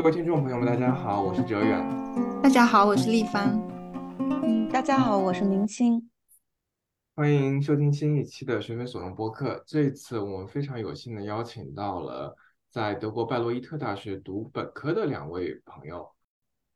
各位听众朋友们，大家好，我是哲远。大家好，我是立帆。嗯，大家好，我是明清。欢迎收听新一期的学非所用播客。这一次我们非常有幸的邀请到了在德国拜洛伊特大学读本科的两位朋友。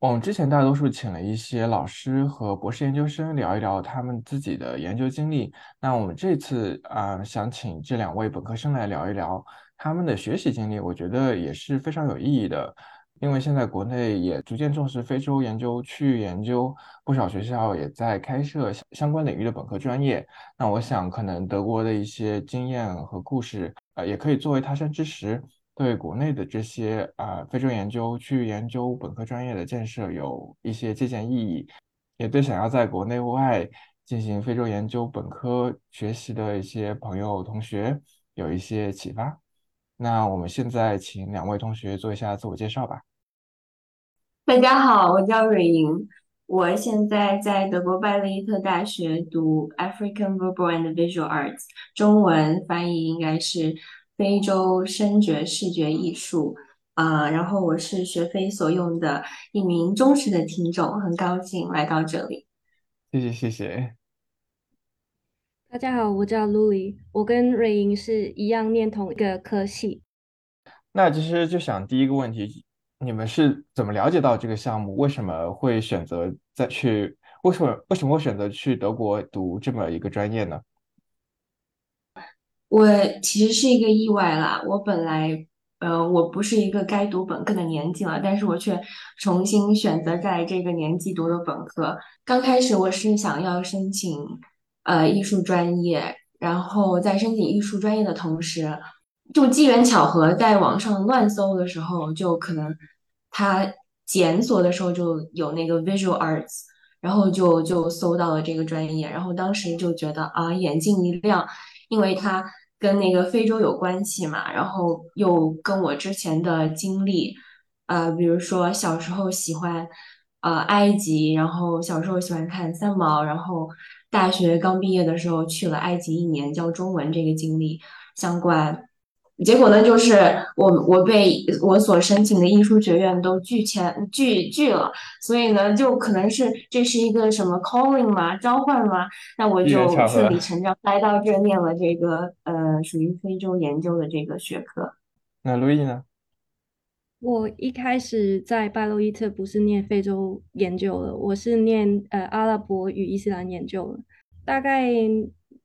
我们之前大多数请了一些老师和博士研究生聊一聊他们自己的研究经历。那我们这次啊，想请这两位本科生来聊一聊他们的学习经历，我觉得也是非常有意义的。因为现在国内也逐渐重视非洲研究、区域研究，不少学校也在开设相关领域的本科专业。那我想，可能德国的一些经验和故事，呃，也可以作为他山之石，对国内的这些啊非洲研究、区域研究本科专业的建设有一些借鉴意义，也对想要在国内外进行非洲研究本科学习的一些朋友同学有一些启发。那我们现在请两位同学做一下自我介绍吧。大家好，我叫蕊莹，我现在在德国拜勒伊特大学读 African Verbal and Visual Arts，中文翻译应该是非洲声觉视觉艺术啊。然后我是学飞所用的一名忠实的听众，很高兴来到这里。谢谢谢谢。大家好，我叫 Louis，我跟瑞莹是一样念同一个科系。那其实就想第一个问题。你们是怎么了解到这个项目？为什么会选择再去？为什么为什么会选择去德国读这么一个专业呢？我其实是一个意外啦。我本来呃，我不是一个该读本科的年纪了，但是我却重新选择在这个年纪读的本科。刚开始我是想要申请呃艺术专业，然后在申请艺术专业的同时。就机缘巧合，在网上乱搜的时候，就可能他检索的时候就有那个 visual arts，然后就就搜到了这个专业，然后当时就觉得啊，眼睛一亮，因为它跟那个非洲有关系嘛，然后又跟我之前的经历，呃，比如说小时候喜欢呃埃及，然后小时候喜欢看三毛，然后大学刚毕业的时候去了埃及一年教中文，这个经历相关。结果呢，就是我我被我所申请的艺术学院都拒签拒拒了，所以呢，就可能是这是一个什么 calling 嘛，召唤嘛，那我就顺理成章来到这念了这个呃属于非洲研究的这个学科。那路易呢？我一开始在拜洛伊特不是念非洲研究了，我是念呃阿拉伯与伊斯兰研究了，大概。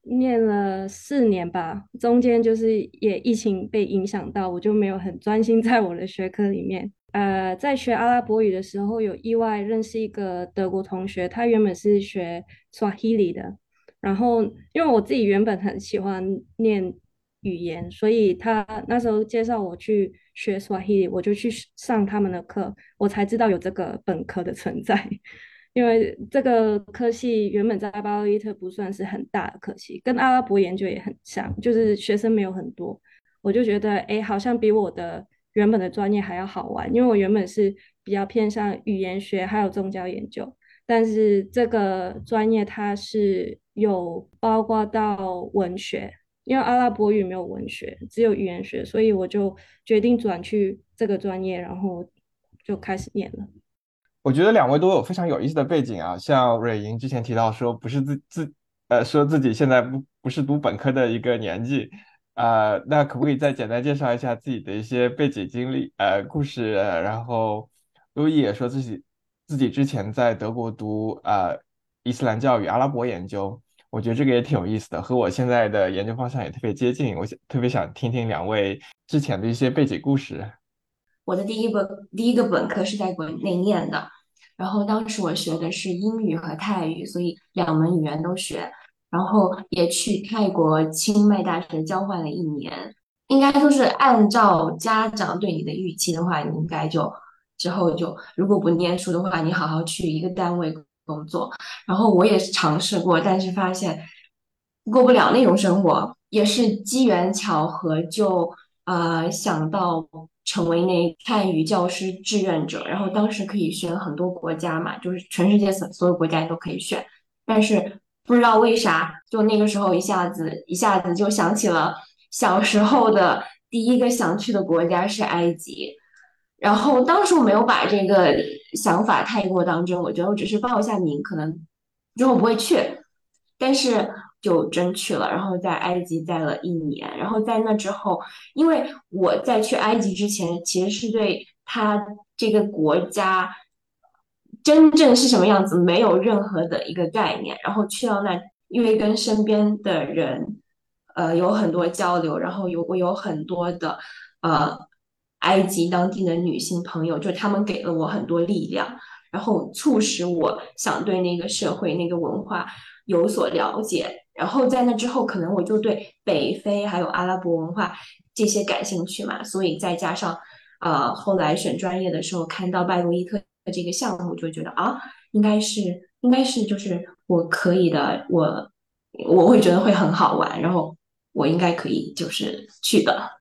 念了四年吧，中间就是也疫情被影响到，我就没有很专心在我的学科里面。呃，在学阿拉伯语的时候，有意外认识一个德国同学，他原本是学 Swahili 的，然后因为我自己原本很喜欢念语言，所以他那时候介绍我去学 Swahili，我就去上他们的课，我才知道有这个本科的存在。因为这个科系原本在巴洛伊特不算是很大的科系，跟阿拉伯研究也很像，就是学生没有很多。我就觉得，哎，好像比我的原本的专业还要好玩。因为我原本是比较偏向语言学还有宗教研究，但是这个专业它是有包括到文学，因为阿拉伯语没有文学，只有语言学，所以我就决定转去这个专业，然后就开始念了。我觉得两位都有非常有意思的背景啊，像蕊莹之前提到说不是自自呃说自己现在不不是读本科的一个年纪，呃，那可不可以再简单介绍一下自己的一些背景经历呃故事？然后路易也说自己自己之前在德国读呃伊斯兰教与阿拉伯研究，我觉得这个也挺有意思的，和我现在的研究方向也特别接近，我想特别想听听两位之前的一些背景故事。我的第一本第一个本科是在国内念的，然后当时我学的是英语和泰语，所以两门语言都学。然后也去泰国清迈大学交换了一年，应该说是按照家长对你的预期的话，你应该就之后就如果不念书的话，你好好去一个单位工作。然后我也尝试过，但是发现过不了那种生活，也是机缘巧合就呃想到。成为那汉语教师志愿者，然后当时可以选很多国家嘛，就是全世界所所有国家都可以选，但是不知道为啥，就那个时候一下子一下子就想起了小时候的第一个想去的国家是埃及，然后当时我没有把这个想法太过当真，我觉得我只是报一下名，可能之后不会去。但是就真去了，然后在埃及待了一年。然后在那之后，因为我在去埃及之前，其实是对他这个国家真正是什么样子没有任何的一个概念。然后去到那，因为跟身边的人呃有很多交流，然后有我有很多的呃埃及当地的女性朋友，就他们给了我很多力量，然后促使我想对那个社会、那个文化。有所了解，然后在那之后，可能我就对北非还有阿拉伯文化这些感兴趣嘛，所以再加上，呃，后来选专业的时候看到拜洛伊特的这个项目，就觉得啊，应该是应该是就是我可以的，我我会觉得会很好玩，然后我应该可以就是去的。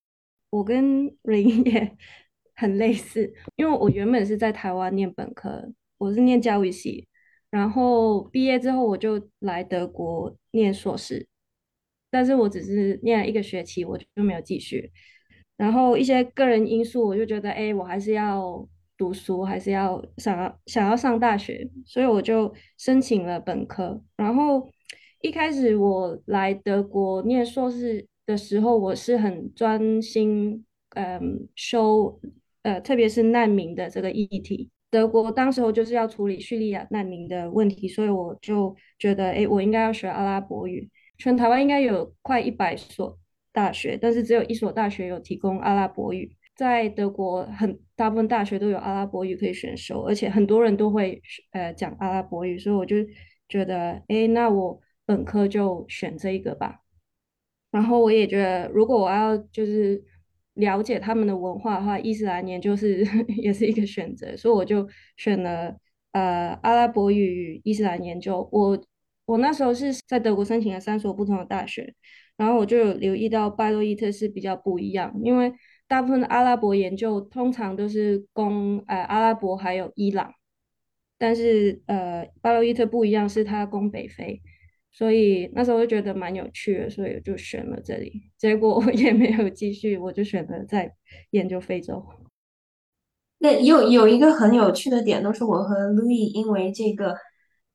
我跟林也 很类似，因为我原本是在台湾念本科，我是念教育系。然后毕业之后，我就来德国念硕士，但是我只是念了一个学期，我就没有继续。然后一些个人因素，我就觉得，哎，我还是要读书，还是要想要想要上大学，所以我就申请了本科。然后一开始我来德国念硕士的时候，我是很专心，嗯，修，呃，特别是难民的这个议题。德国当时候就是要处理叙利亚难民的问题，所以我就觉得，哎，我应该要学阿拉伯语。全台湾应该有快一百所大学，但是只有一所大学有提供阿拉伯语。在德国，很大部分大学都有阿拉伯语可以选修，而且很多人都会呃讲阿拉伯语，所以我就觉得，哎，那我本科就选这一个吧。然后我也觉得，如果我要就是。了解他们的文化的话，伊斯兰研究是 也是一个选择，所以我就选了呃阿拉伯语伊斯兰研究。我我那时候是在德国申请了三所不同的大学，然后我就有留意到拜洛伊特是比较不一样，因为大部分的阿拉伯研究通常都是攻呃阿拉伯还有伊朗，但是呃拜洛伊特不一样，是它攻北非。所以那时候就觉得蛮有趣的，所以就选了这里。结果我也没有继续，我就选择在研究非洲。那有有一个很有趣的点，都是我和 Louis 因为这个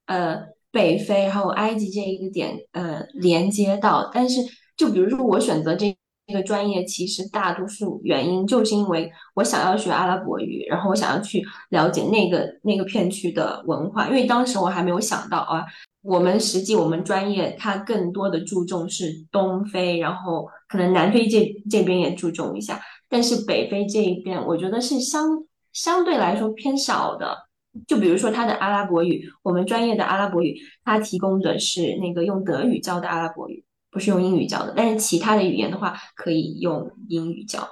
呃北非还有埃及这一个点呃连接到。但是就比如说我选择这这个专业，其实大多数原因就是因为我想要学阿拉伯语，然后我想要去了解那个那个片区的文化，因为当时我还没有想到啊。我们实际我们专业它更多的注重是东非，然后可能南非这这边也注重一下，但是北非这一边我觉得是相相对来说偏少的。就比如说它的阿拉伯语，我们专业的阿拉伯语，它提供的是那个用德语教的阿拉伯语，不是用英语教的。但是其他的语言的话，可以用英语教。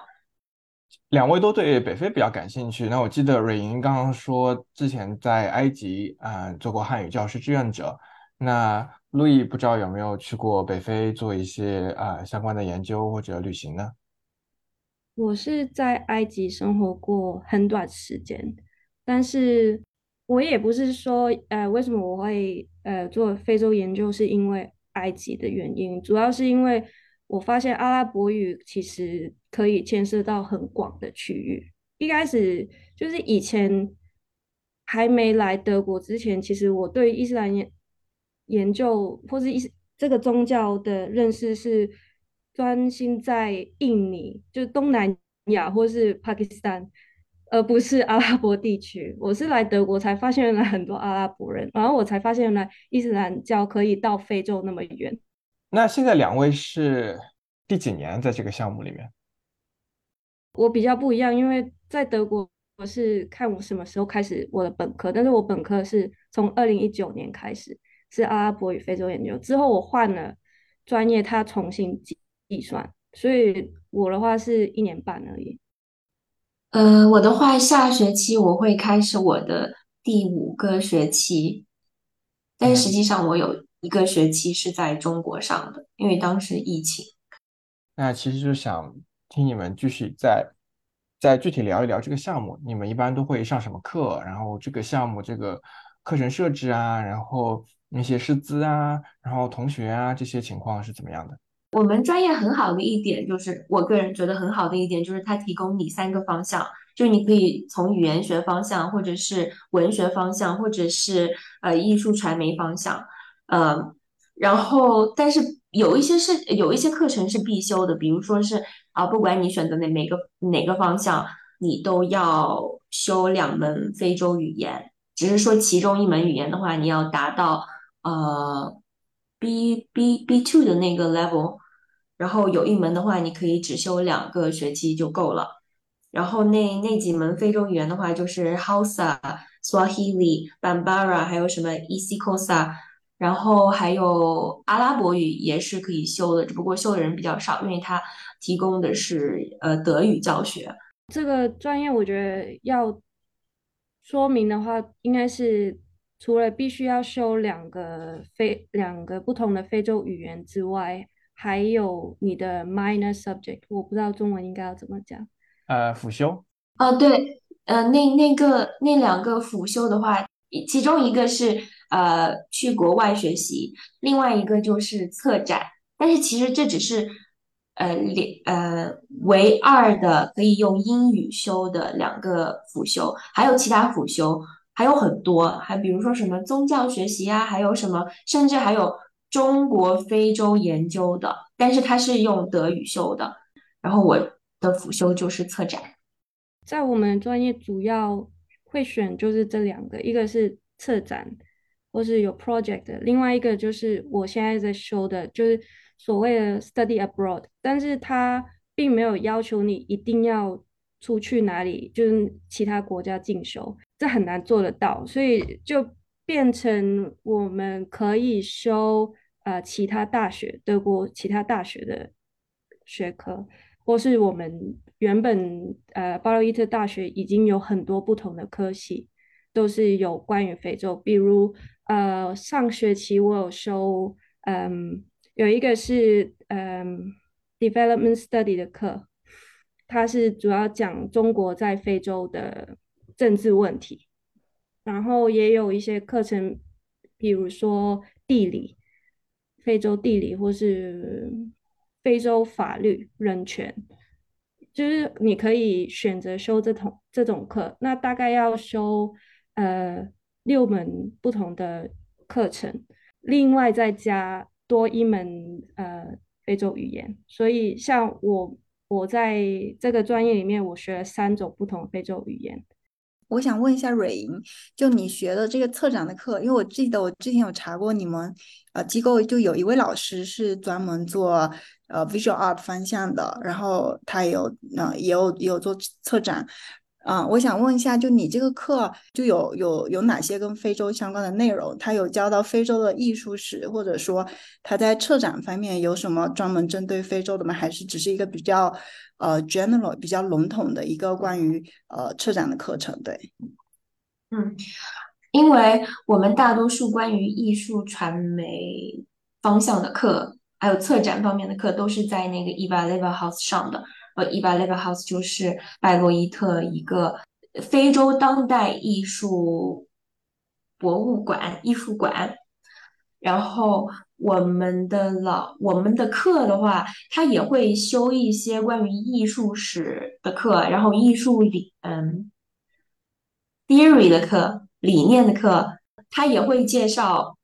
两位都对北非比较感兴趣。那我记得瑞莹刚刚说之前在埃及啊做过汉语教师志愿者。那路易不知道有没有去过北非做一些啊相关的研究或者旅行呢？我是在埃及生活过很短时间，但是我也不是说呃为什么我会呃做非洲研究是因为埃及的原因，主要是因为我发现阿拉伯语其实可以牵涉到很广的区域。一开始就是以前还没来德国之前，其实我对伊斯兰研研究或是一这个宗教的认识是专心在印尼，就东南亚或是巴基斯坦，而不是阿拉伯地区。我是来德国才发现原来很多阿拉伯人，然后我才发现原来伊斯兰教可以到非洲那么远。那现在两位是第几年在这个项目里面？我比较不一样，因为在德国我是看我什么时候开始我的本科，但是我本科是从二零一九年开始。是阿拉伯与非洲研究之后，我换了专业，他重新计计算，所以我的话是一年半而已。呃，我的话下学期我会开始我的第五个学期，但实际上我有一个学期是在中国上的，因为当时疫情。那其实就想听你们继续再再具体聊一聊这个项目，你们一般都会上什么课？然后这个项目这个课程设置啊，然后。那些师资啊，然后同学啊，这些情况是怎么样的？我们专业很好的一点就是，我个人觉得很好的一点就是，它提供你三个方向，就是你可以从语言学方向，或者是文学方向，或者是呃艺术传媒方向，呃，然后但是有一些是有一些课程是必修的，比如说是啊，不管你选择哪每个哪个方向，你都要修两门非洲语言，只是说其中一门语言的话，你要达到呃 B B B two 的那个 level，然后有一门的话，你可以只修两个学期就够了。然后那那几门非洲语言的话，就是 Hausa、Swahili、Bambara，还有什么 isiXhosa，然后还有阿拉伯语也是可以修的，只不过修的人比较少，因为它提供的是呃德语教学。这个专业我觉得要说明的话，应该是除了必须要修两个非两个不同的非洲语言之外，还有你的 minor subject，我不知道中文应该要怎么讲。呃，辅修。哦，对，呃，那那个那两个辅修的话，其中一个是呃去国外学习，另外一个就是策展。但是其实这只是呃两呃唯二的可以用英语修的两个辅修，还有其他辅修还有很多，还比如说什么宗教学习啊，还有什么，甚至还有中国非洲研究的，但是它是用德语修的。然后我的辅修就是策展。在我们专业主要会选就是这两个，一个是策展，或是有 project，另外一个就是我现在在修的，就是所谓的 study abroad，但是它并没有要求你一定要出去哪里，就是其他国家进修，这很难做得到，所以就变成我们可以修呃其他大学，德国其他大学的学科，或是我们。原本呃，巴洛伊特大学已经有很多不同的科系，都是有关于非洲。比如呃，上学期我有修，嗯，有一个是嗯，development study 的课，它是主要讲中国在非洲的政治问题。然后也有一些课程，比如说地理，非洲地理或是非洲法律、人权。就是你可以选择修这种这种课，那大概要修呃六门不同的课程，另外再加多一门呃非洲语言。所以像我我在这个专业里面，我学了三种不同的非洲语言。我想问一下蕊莹，就你学的这个策展的课，因为我记得我之前有查过你们呃机构就有一位老师是专门做。呃，visual art 方向的，然后他也有，呃，也有也有做策展，啊，我想问一下，就你这个课就有有有哪些跟非洲相关的内容？他有教到非洲的艺术史，或者说他在策展方面有什么专门针对非洲的吗？还是只是一个比较呃 general 比较笼统的一个关于呃策展的课程？对，嗯，因为我们大多数关于艺术传媒方向的课。还有策展方面的课都是在那个 Eva l e v e House 上的。呃，Eva Lever House 就是拜洛伊特一个非洲当代艺术博物馆、艺术馆。然后我们的老我们的课的话，他也会修一些关于艺术史的课，然后艺术理嗯 theory 的课、理念的课，他也会介绍。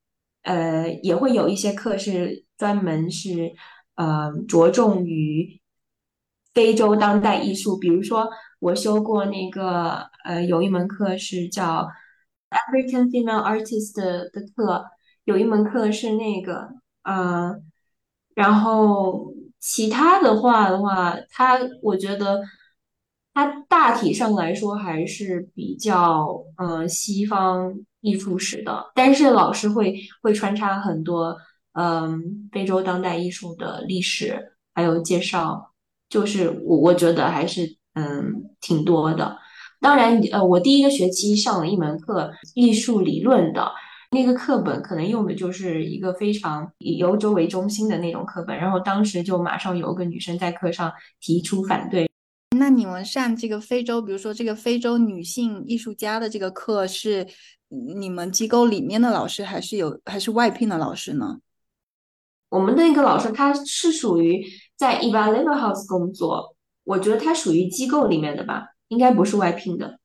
呃，也会有一些课是。专门是呃着重于非洲当代艺术，比如说我修过那个呃有一门课是叫 African Female Artist 的的课，有一门课是那个呃，然后其他的话的话，它我觉得它大体上来说还是比较呃西方艺术史的，但是老师会会穿插很多。嗯，非洲当代艺术的历史还有介绍，就是我我觉得还是嗯挺多的。当然，呃，我第一个学期上了一门课，艺术理论的那个课本，可能用的就是一个非常以欧洲为中心的那种课本。然后当时就马上有个女生在课上提出反对。那你们上这个非洲，比如说这个非洲女性艺术家的这个课，是你们机构里面的老师，还是有还是外聘的老师呢？我们的那个老师，他是属于在 Eva Liverhouse 工作，我觉得他属于机构里面的吧。应该不是外聘的。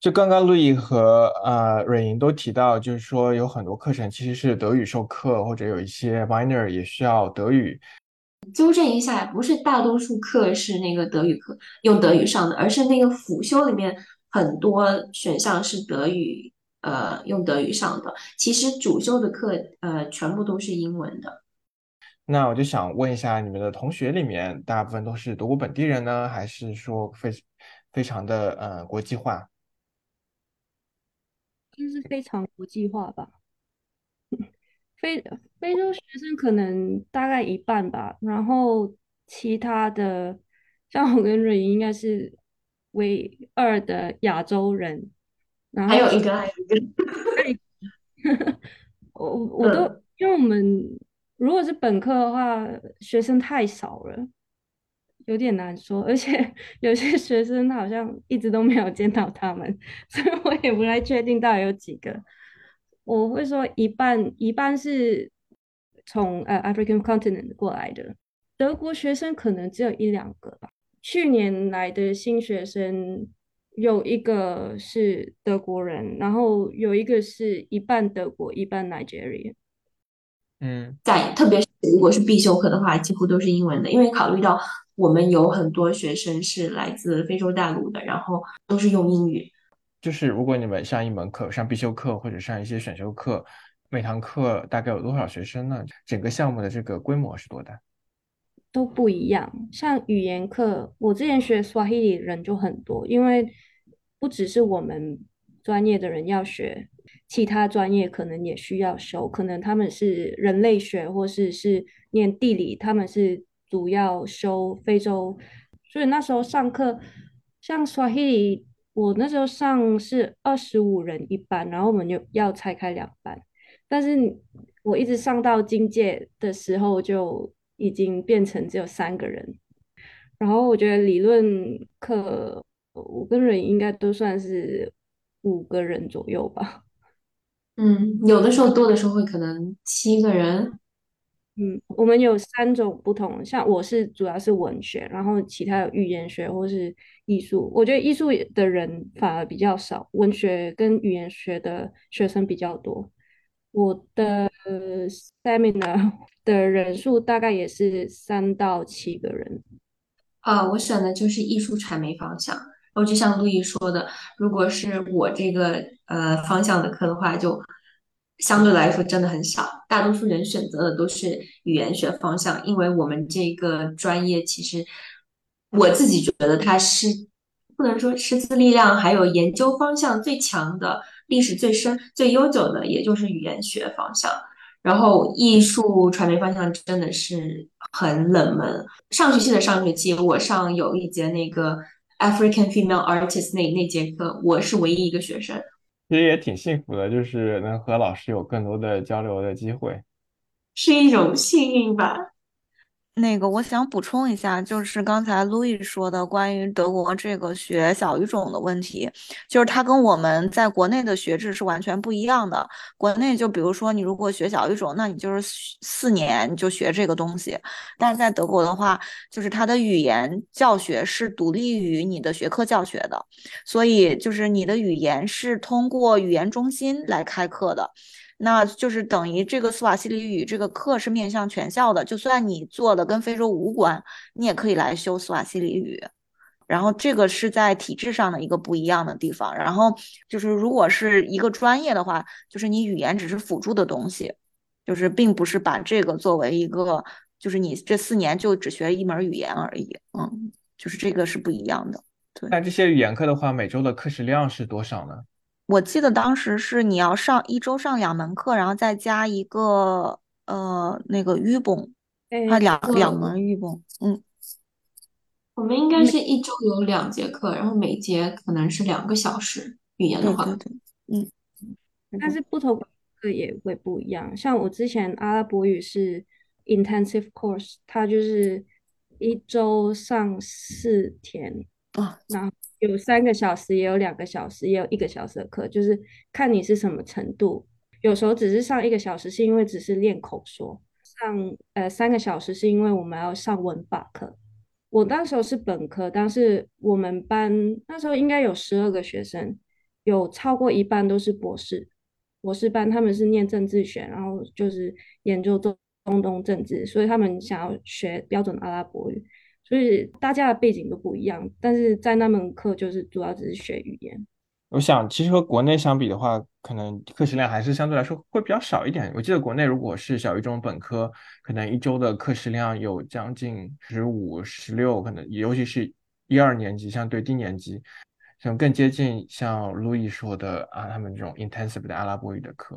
就刚刚陆毅和呃蕊莹都提到，就是说有很多课程其实是德语授课，或者有一些 minor 也需要德语。纠正一下，不是大多数课是那个德语课用德语上的，而是那个辅修里面很多选项是德语，呃，用德语上的。其实主修的课，呃，全部都是英文的。那我就想问一下，你们的同学里面大部分都是德国本地人呢，还是说非非常的呃国际化？就是非常国际化吧，非非洲学生可能大概一半吧，然后其他的像我跟瑞英应该是唯二的亚洲人，然后还有一个，还有一个，我我都因为我们如果是本科的话，学生太少了。有点难说，而且 有些学生好像一直都没有见到他们，所以我也不太确定到底有几个。我会说一半一半是从呃 African continent 过来的，德国学生可能只有一两个吧。去年来的新学生有一个是德国人，然后有一个是一半德国一半 Nigeria。嗯，在特别是如果是必修课的话，几乎都是英文的，因为考虑到。我们有很多学生是来自非洲大陆的，然后都是用英语。就是如果你们上一门课，上必修课或者上一些选修课，每堂课大概有多少学生呢？整个项目的这个规模是多大？都不一样。像语言课，我之前学 Swahili 人就很多，因为不只是我们专业的人要学，其他专业可能也需要修。可能他们是人类学，或是是念地理，他们是。主要修非洲，所以那时候上课，像 Swahili，我那时候上是二十五人一班，然后我们就要拆开两班。但是我一直上到经界的时候，就已经变成只有三个人。然后我觉得理论课，我跟人应该都算是五个人左右吧。嗯，有的时候多的时候会可能七个人。嗯，我们有三种不同，像我是主要是文学，然后其他有语言学或是艺术。我觉得艺术的人反而比较少，文学跟语言学的学生比较多。我的 seminar 的人数大概也是三到七个人。啊，我选的就是艺术传媒方向。然后就像陆毅说的，如果是我这个呃方向的课的话，就。相对来说真的很少，大多数人选择的都是语言学方向，因为我们这个专业其实我自己觉得它是不能说师资力量还有研究方向最强的，历史最深、最悠久的，也就是语言学方向。然后艺术传媒方向真的是很冷门。上学期的上学期，我上有一节那个 African Female Artist 那那节课，我是唯一一个学生。其实也挺幸福的，就是能和老师有更多的交流的机会，是一种幸运吧。那个，我想补充一下，就是刚才路易说的关于德国这个学小语种的问题，就是它跟我们在国内的学制是完全不一样的。国内就比如说，你如果学小语种，那你就是四年你就学这个东西，但是在德国的话，就是它的语言教学是独立于你的学科教学的，所以就是你的语言是通过语言中心来开课的。那就是等于这个斯瓦西里语这个课是面向全校的，就算你做的跟非洲无关，你也可以来修斯瓦西里语。然后这个是在体制上的一个不一样的地方。然后就是如果是一个专业的话，就是你语言只是辅助的东西，就是并不是把这个作为一个，就是你这四年就只学一门语言而已。嗯，就是这个是不一样的。对。那这些语言课的话，每周的课时量是多少呢？我记得当时是你要上一周上两门课，然后再加一个呃那个语本，它两两门语本。嗯，我们应该是一周有两节课，然后每节可能是两个小时。语言的话，对对对，嗯，但是不同课也会不一样。像我之前阿拉伯语是 intensive course，它就是一周上四天啊，然后。有三个小时，也有两个小时，也有一个小时的课，就是看你是什么程度。有时候只是上一个小时，是因为只是练口说；上呃三个小时，是因为我们要上文法课。我那时候是本科，但是我们班那时候应该有十二个学生，有超过一半都是博士。博士班他们是念政治学，然后就是研究中中东政治，所以他们想要学标准阿拉伯语，所以大家的背景都不一样。但是在那门课就是主要只是学语言。我想，其实和国内相比的话，可能课时量还是相对来说会比较少一点。我记得国内如果是小语种本科，可能一周的课时量有将近十五、十六，可能尤其是一二年级，相对低年级，像更接近像路易说的啊，他们这种 intensive 的阿拉伯语的课。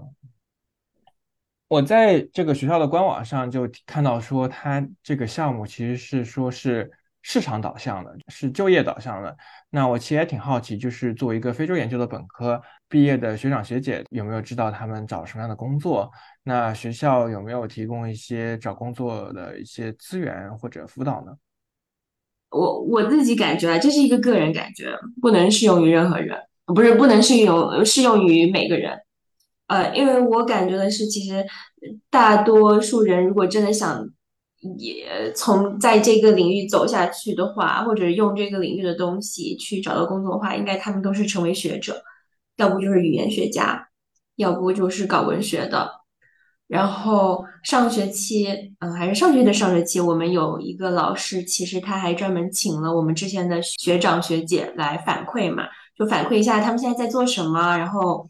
我在这个学校的官网上就看到说，他这个项目其实是说是。市场导向的，是就业导向的。那我其实也挺好奇，就是作为一个非洲研究的本科毕业的学长学姐，有没有知道他们找什么样的工作？那学校有没有提供一些找工作的一些资源或者辅导呢？我我自己感觉啊，这是一个个人感觉，不能适用于任何人，不是不能适用适用于每个人。呃，因为我感觉的是，其实大多数人如果真的想。也从在这个领域走下去的话，或者用这个领域的东西去找到工作的话，应该他们都是成为学者，要不就是语言学家，要不就是搞文学的。然后上学期，嗯，还是上学期的上学期，我们有一个老师，其实他还专门请了我们之前的学长学姐来反馈嘛，就反馈一下他们现在在做什么，然后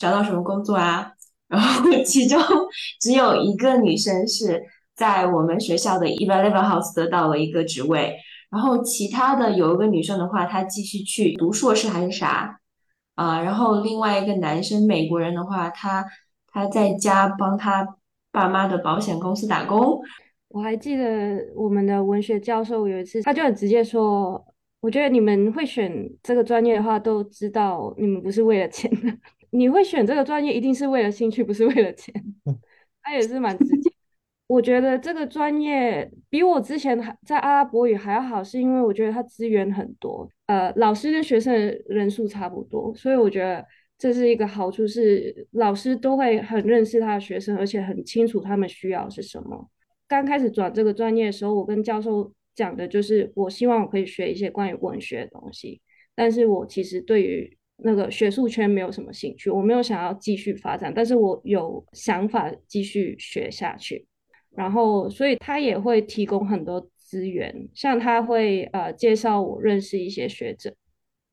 找到什么工作啊。然后其中只有一个女生是。在我们学校的 Eleven House 得到了一个职位，然后其他的有一个女生的话，她继续去读硕士还是啥啊？然后另外一个男生，美国人的话，他他在家帮他爸妈的保险公司打工。我还记得我们的文学教授有一次，他就很直接说：“我觉得你们会选这个专业的话，都知道你们不是为了钱的。你会选这个专业，一定是为了兴趣，不是为了钱。”他也是蛮直接。我觉得这个专业比我之前还在阿拉伯语还要好，是因为我觉得它资源很多，呃，老师跟学生人数差不多，所以我觉得这是一个好处，是老师都会很认识他的学生，而且很清楚他们需要是什么。刚开始转这个专业的时候，我跟教授讲的就是，我希望我可以学一些关于文学的东西，但是我其实对于那个学术圈没有什么兴趣，我没有想要继续发展，但是我有想法继续学下去。然后，所以他也会提供很多资源，像他会呃介绍我认识一些学者，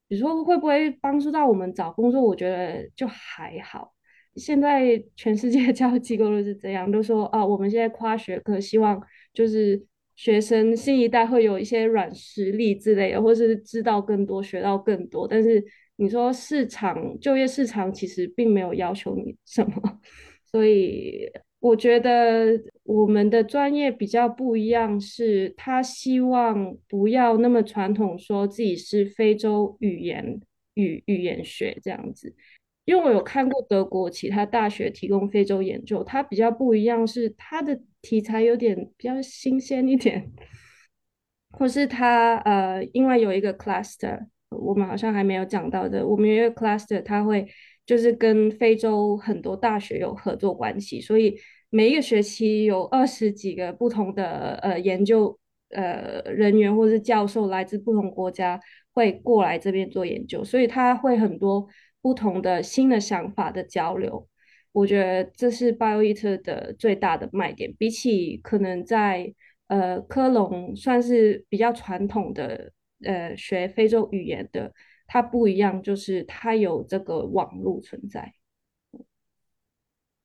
比如说会不会帮助到我们找工作？我觉得就还好。现在全世界 教育机构都是这样，都说啊，我们现在跨学科，希望就是学生新一代会有一些软实力之类的，或是知道更多、学到更多。但是你说市场就业市场其实并没有要求你什么，所以。我觉得我们的专业比较不一样，是他希望不要那么传统，说自己是非洲语言语语言学这样子。因为我有看过德国其他大学提供非洲研究，它比较不一样，是它的题材有点比较新鲜一点，或是它呃，因为有一个 cluster，我们好像还没有讲到的，我们因为 cluster，它会。就是跟非洲很多大学有合作关系，所以每一个学期有二十几个不同的呃研究呃人员或是教授来自不同国家会过来这边做研究，所以他会很多不同的新的想法的交流。我觉得这是 BioEat 的最大的卖点，比起可能在呃科隆算是比较传统的呃学非洲语言的。它不一样，就是它有这个网络存在。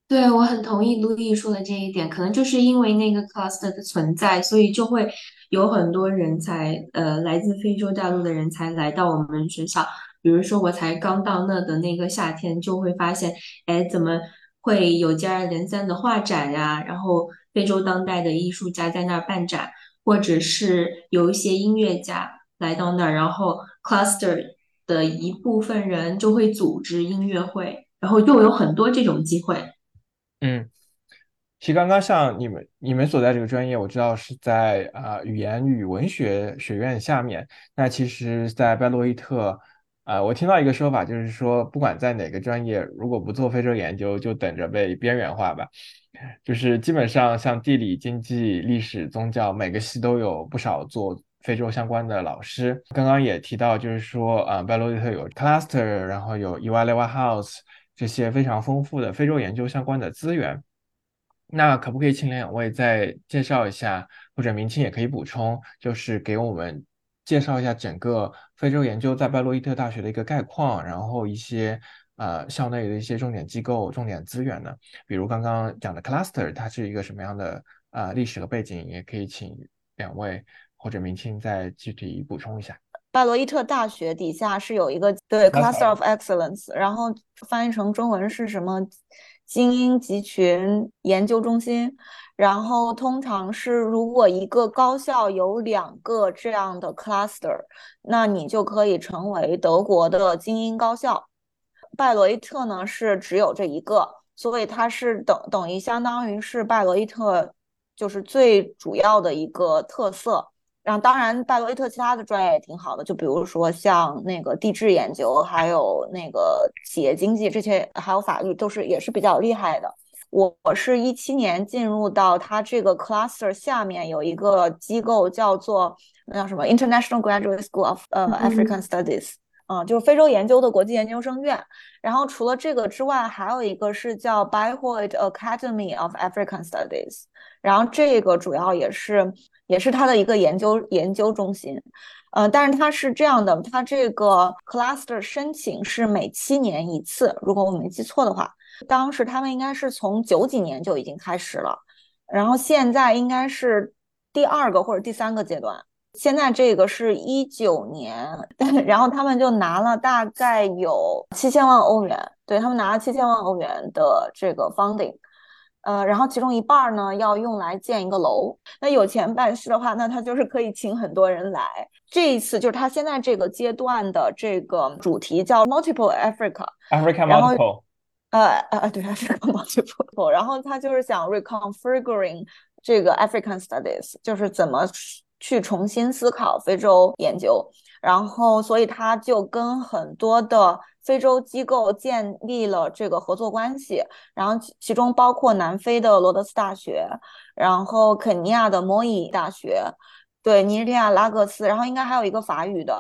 对我很同意陆毅说的这一点，可能就是因为那个 cluster 的存在，所以就会有很多人才，呃，来自非洲大陆的人才来到我们学校。比如说，我才刚到那的那个夏天，就会发现，哎，怎么会有接二连三的画展呀？然后非洲当代的艺术家在那儿办展，或者是有一些音乐家来到那儿，然后 cluster。的一部分人就会组织音乐会，然后又有很多这种机会。嗯，其实刚刚像你们你们所在这个专业，我知道是在啊语言与文学学院下面。那其实，在拜洛伊特，啊，我听到一个说法，就是说不管在哪个专业，如果不做非洲研究，就等着被边缘化吧。就是基本上像地理、经济、历史、宗教，每个系都有不少做。非洲相关的老师。刚刚也提到，就是说，啊，拜洛伊特有 cluster，然后有 Iwalewa House 这些非常丰富的非洲研究相关的资源。那可不可以请两位再介绍一下，或者明清也可以补充，就是给我们介绍一下整个非洲研究在拜洛伊特大学的一个概况，然后一些呃校内的一些重点机构、重点资源呢？比如刚刚讲的 cluster，它是一个什么样的呃历史和背景？也可以请两位或者明清再具体补充一下。拜罗伊特大学底下是有一个对 cluster of excellence，然后翻译成中文是什么？精英集群研究中心，然后通常是如果一个高校有两个这样的 cluster，那你就可以成为德国的精英高校。拜罗伊特呢是只有这一个，所以它是等等于相当于是拜罗伊特就是最主要的一个特色。然后，当然，拜罗伊特其他的专业也挺好的，就比如说像那个地质研究，还有那个企业经济这些，还有法律，都是也是比较厉害的。我我是一七年进入到他这个 cluster 下面有一个机构叫做那叫什么 International Graduate School of 呃 African Studies，啊，就是非洲研究的国际研究生院。然后除了这个之外，还有一个是叫 Bayreuth Academy of African Studies，然后这个主要也是。也是他的一个研究研究中心，呃，但是它是这样的，它这个 cluster 申请是每七年一次，如果我没记错的话，当时他们应该是从九几年就已经开始了，然后现在应该是第二个或者第三个阶段，现在这个是一九年，然后他们就拿了大概有七千万欧元，对他们拿了七千万欧元的这个 funding。呃，然后其中一半呢要用来建一个楼。那有钱办事的话，那他就是可以请很多人来。这一次就是他现在这个阶段的这个主题叫 Multiple Africa，Africa Multiple。呃呃，对，Africa Multiple。然后他就是想 reconfiguring 这个 African Studies，就是怎么去重新思考非洲研究。然后，所以他就跟很多的。非洲机构建立了这个合作关系，然后其中包括南非的罗德斯大学，然后肯尼亚的摩伊大学，对，尼日利亚拉各斯，然后应该还有一个法语的，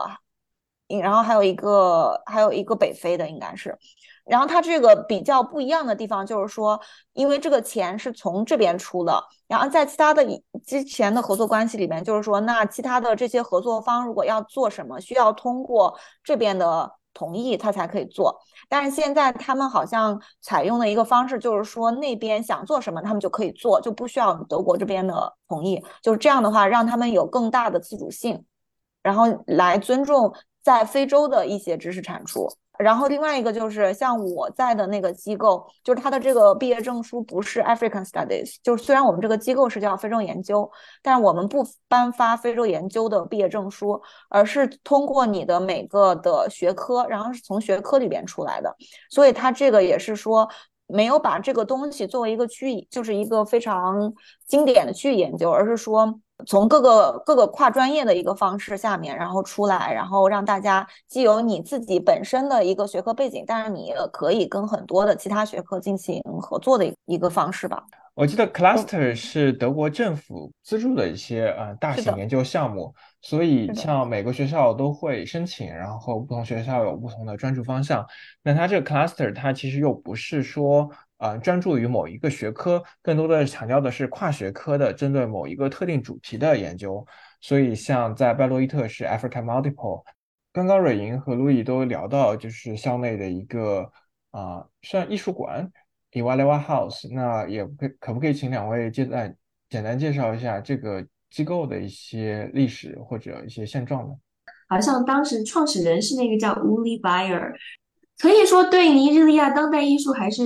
然后还有一个还有一个北非的应该是，然后它这个比较不一样的地方就是说，因为这个钱是从这边出的，然后在其他的之前的合作关系里面，就是说那其他的这些合作方如果要做什么，需要通过这边的。同意他才可以做，但是现在他们好像采用的一个方式就是说，那边想做什么，他们就可以做，就不需要德国这边的同意。就是这样的话，让他们有更大的自主性，然后来尊重在非洲的一些知识产出。然后另外一个就是像我在的那个机构，就是他的这个毕业证书不是 African Studies，就是虽然我们这个机构是叫非洲研究，但是我们不颁发非洲研究的毕业证书，而是通过你的每个的学科，然后是从学科里边出来的，所以他这个也是说没有把这个东西作为一个区域，就是一个非常经典的区域研究，而是说。从各个各个跨专业的一个方式下面，然后出来，然后让大家既有你自己本身的一个学科背景，但是你也可以跟很多的其他学科进行合作的一个方式吧。我记得 cluster 是德国政府资助的一些呃大型研究项目，所以像每个学校都会申请，然后不同学校有不同的专注方向。那它这个 cluster 它其实又不是说。啊，专注于某一个学科，更多的强调的是跨学科的，针对某一个特定主题的研究。所以，像在拜洛伊特是 Africa Multiple。刚刚蕊莹和路易都聊到，就是校内的一个啊，算艺术馆 e v a l e w a House。那也可可不可以请两位介在简单介绍一下这个机构的一些历史或者一些现状呢？好像当时创始人是那个叫 Uli Bayer，可以说对尼日利亚当代艺术还是。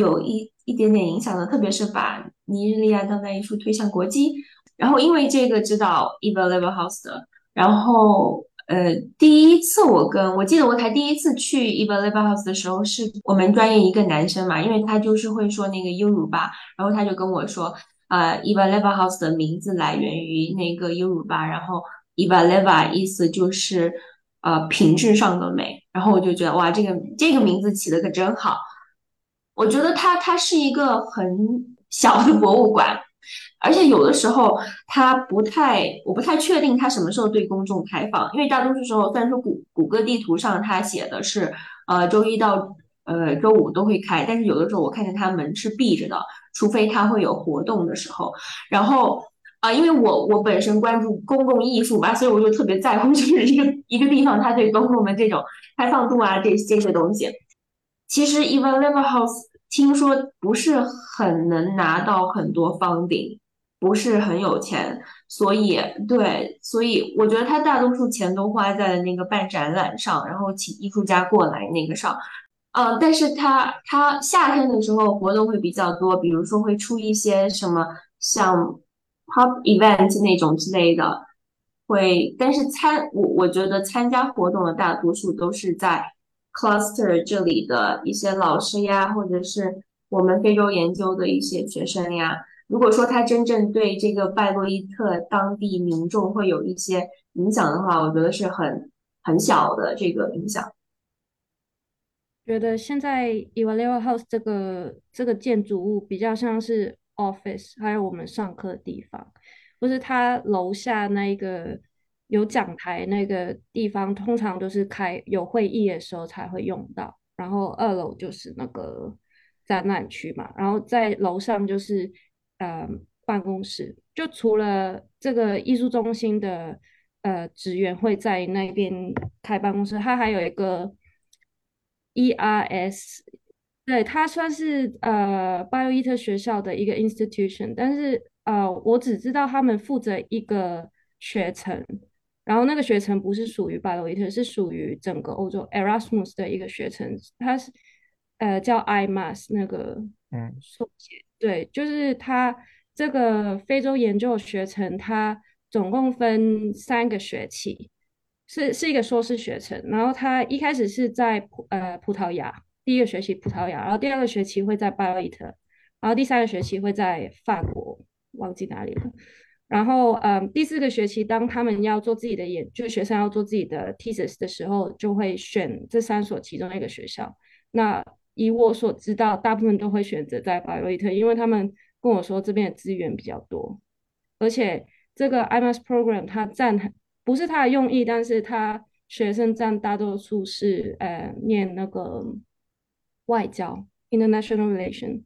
有一一点点影响的，特别是把尼日利亚当代艺术推向国际。然后因为这个知道 Eva Level House 的，然后呃，第一次我跟我记得我才第一次去 Eva Level House 的时候，是我们专业一个男生嘛，因为他就是会说那个优鲁巴，然后他就跟我说，啊，Eva Level House 的名字来源于那个优鲁巴，然后 Eva Level 意思就是呃品质上的美，然后我就觉得哇，这个这个名字起的可真好。我觉得它它是一个很小的博物馆，而且有的时候它不太，我不太确定它什么时候对公众开放，因为大多数时候，虽然说谷谷歌地图上它写的是，呃，周一到呃周五都会开，但是有的时候我看见它门是闭着的，除非它会有活动的时候。然后啊，因为我我本身关注公共艺术吧，所以我就特别在乎，就是一个一个地方它对公众的这种开放度啊，这这些东西。其实 Even l i v e r House 听说不是很能拿到很多方顶。不是很有钱，所以对，所以我觉得他大多数钱都花在了那个办展览上，然后请艺术家过来那个上，嗯，但是他他夏天的时候活动会比较多，比如说会出一些什么像 pop event 那种之类的，会，但是参我我觉得参加活动的大多数都是在 cluster 这里的一些老师呀，或者是我们非洲研究的一些学生呀。如果说他真正对这个拜洛伊特当地民众会有一些影响的话，我觉得是很很小的这个影响。觉得现在 e v a l u House 这个这个建筑物比较像是 office，还有我们上课的地方，不是它楼下那一个有讲台那个地方，通常都是开有会议的时候才会用到。然后二楼就是那个展览区嘛，然后在楼上就是。呃，办公室就除了这个艺术中心的呃职员会在那边开办公室，它还有一个 ERS，对，它算是呃巴尤伊特学校的一个 institution，但是呃我只知道他们负责一个学程，然后那个学程不是属于巴尤伊特，是属于整个欧洲 Erasmus 的一个学程，它是呃叫 IMAS 那个嗯缩写。对，就是它这个非洲研究学程，它总共分三个学期，是是一个硕士学程。然后它一开始是在葡呃葡萄牙，第一个学期葡萄牙，然后第二个学期会在巴伊特，然后第三个学期会在法国，忘记哪里了。然后嗯，第四个学期当他们要做自己的研，就学生要做自己的 thesis 的时候，就会选这三所其中一个学校。那以我所知道，大部分都会选择在巴洛伊特，因为他们跟我说这边的资源比较多，而且这个 IMAS program 它占不是它的用意，但是它学生占大多数是呃念那个外交 international relation，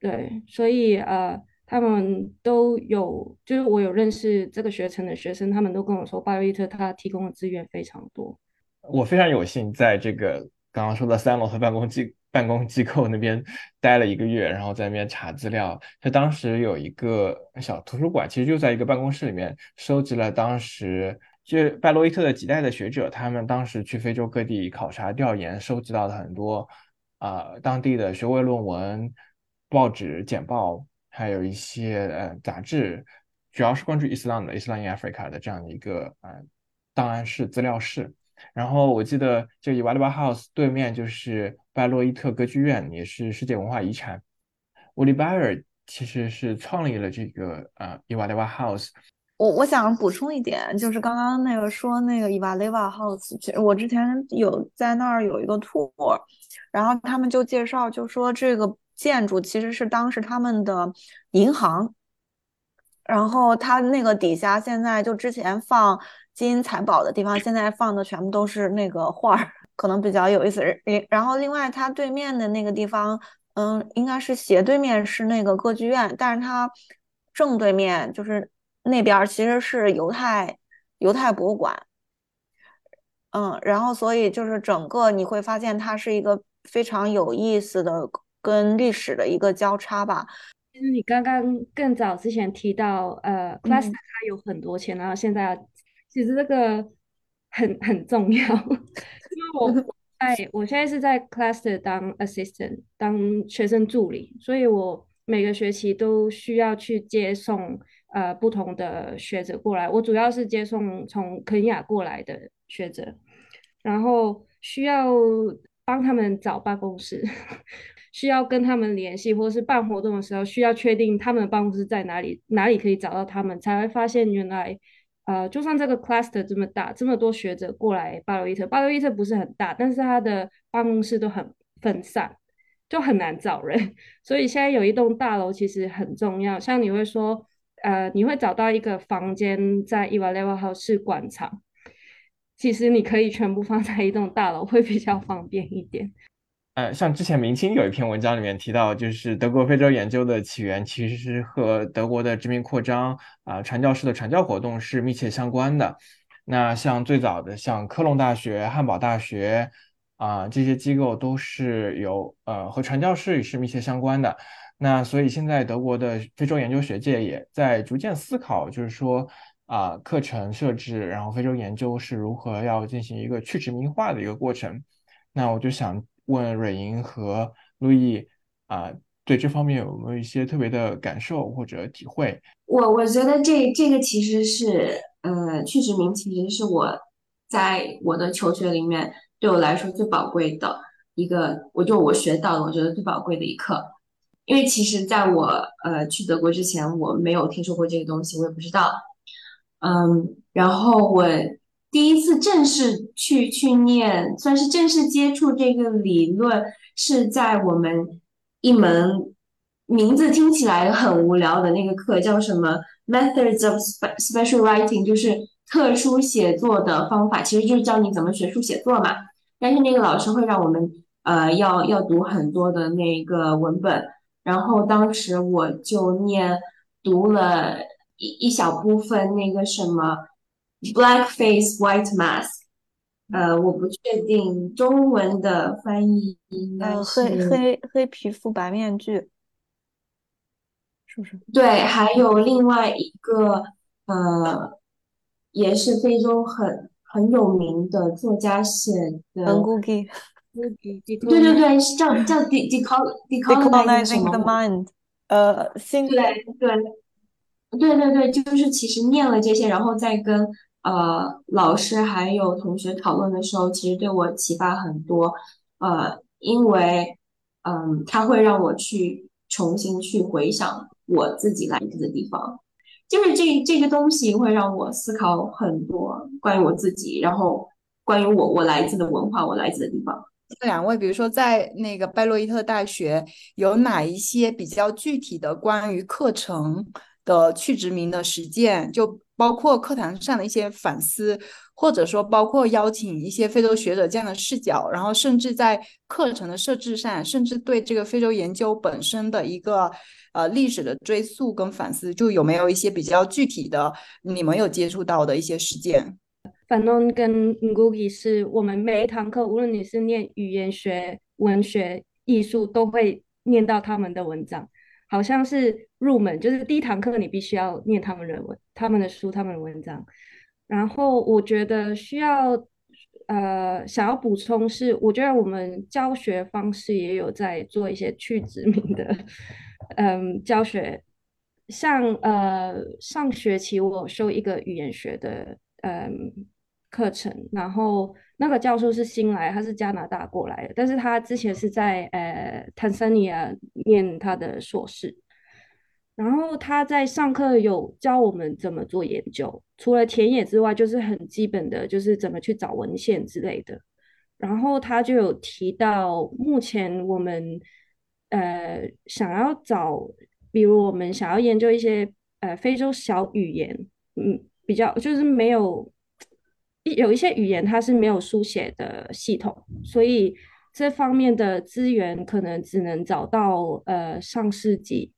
对，所以呃他们都有，就是我有认识这个学程的学生，他们都跟我说巴洛伊特他提供的资源非常多。我非常有幸在这个刚刚说的三楼和办公机。办公机构那边待了一个月，然后在那边查资料。他当时有一个小图书馆，其实就在一个办公室里面，收集了当时就拜洛伊特的几代的学者，他们当时去非洲各地考察调研，收集到的很多啊当地的学位论文、报纸简报，还有一些呃杂志，主要是关注伊斯兰的伊斯兰 in Africa 的这样的一个呃档案室、资料室。然后我记得，就以瓦利巴 House 对面就是拜洛伊特歌剧院，也是世界文化遗产。乌里巴尔其实是创立了这个呃伊瓦利巴 House。我我想补充一点，就是刚刚那个说那个伊瓦雷瓦 House，我之前有在那儿有一个 tour，然后他们就介绍，就说这个建筑其实是当时他们的银行，然后它那个底下现在就之前放。金银财宝的地方，现在放的全部都是那个画儿，可能比较有意思。然后另外它对面的那个地方，嗯，应该是斜对面是那个歌剧院，但是它正对面就是那边其实是犹太犹太博物馆。嗯，然后所以就是整个你会发现它是一个非常有意思的跟历史的一个交叉吧。其实你刚刚更早之前提到，呃，Cluster 它有很多钱，然后现在。其实这个很很重要，因为我在我现在是在 cluster 当 assistant 当学生助理，所以我每个学期都需要去接送呃不同的学者过来。我主要是接送从肯亚过来的学者，然后需要帮他们找办公室，需要跟他们联系，或是办活动的时候需要确定他们的办公室在哪里，哪里可以找到他们，才会发现原来。呃，就算这个 cluster 这么大，这么多学者过来巴罗伊特，巴罗伊特不是很大，但是他的办公室都很分散，就很难找人。所以现在有一栋大楼其实很重要，像你会说，呃，你会找到一个房间在 e v a l e v e House 是馆场，其实你可以全部放在一栋大楼，会比较方便一点。呃，像之前明清有一篇文章里面提到，就是德国非洲研究的起源其实是和德国的殖民扩张啊、传教士的传教活动是密切相关的。那像最早的像科隆大学、汉堡大学啊这些机构都是有呃和传教士是密切相关的。那所以现在德国的非洲研究学界也在逐渐思考，就是说啊课程设置，然后非洲研究是如何要进行一个去殖民化的一个过程。那我就想。问蕊莹和陆毅啊，对这方面有没有一些特别的感受或者体会？我我觉得这这个其实是，呃，去殖民其实是我在我的求学里面对我来说最宝贵的一个，我就我学到的，我觉得最宝贵的一课。因为其实在我呃去德国之前，我没有听说过这个东西，我也不知道。嗯，然后我。第一次正式去去念，算是正式接触这个理论，是在我们一门名字听起来很无聊的那个课，叫什么 Methods of Special Writing，就是特殊写作的方法，其实就是教你怎么学术写作嘛。但是那个老师会让我们呃要要读很多的那个文本，然后当时我就念读了一一小部分那个什么。Black face, white mask。呃，我不确定中文的翻译应该是黑黑黑皮肤白面具，是不是？对，还有另外一个呃，也是非洲很很有名的作家写的。对对对，是叫叫 De Decolonizing the Mind。呃，对对对对对，就是其实念了这些，然后再跟。呃，老师还有同学讨论的时候，其实对我启发很多。呃，因为，嗯，他会让我去重新去回想我自己来自的地方，就是这这个东西会让我思考很多关于我自己，然后关于我我来自的文化，我来自的地方。这两位，比如说在那个拜洛伊特大学，有哪一些比较具体的关于课程的去殖民的实践？就包括课堂上的一些反思，或者说包括邀请一些非洲学者这样的视角，然后甚至在课程的设置上，甚至对这个非洲研究本身的一个呃历史的追溯跟反思，就有没有一些比较具体的你们有接触到的一些实践？反正跟 Ngugi 是我们每一堂课，无论你是念语言学、文学、艺术，都会念到他们的文章。好像是入门，就是第一堂课你必须要念他们的文、他们的书、他们的文章。然后我觉得需要呃想要补充是，我觉得我们教学方式也有在做一些去殖民的嗯教学。像呃上学期我有修一个语言学的嗯课程，然后那个教授是新来，他是加拿大过来的，但是他之前是在呃坦桑尼亚念他的硕士，然后他在上课有教我们怎么做研究，除了田野之外，就是很基本的，就是怎么去找文献之类的。然后他就有提到，目前我们呃想要找，比如我们想要研究一些呃非洲小语言，嗯，比较就是没有。有一些语言它是没有书写的系统，所以这方面的资源可能只能找到呃上世纪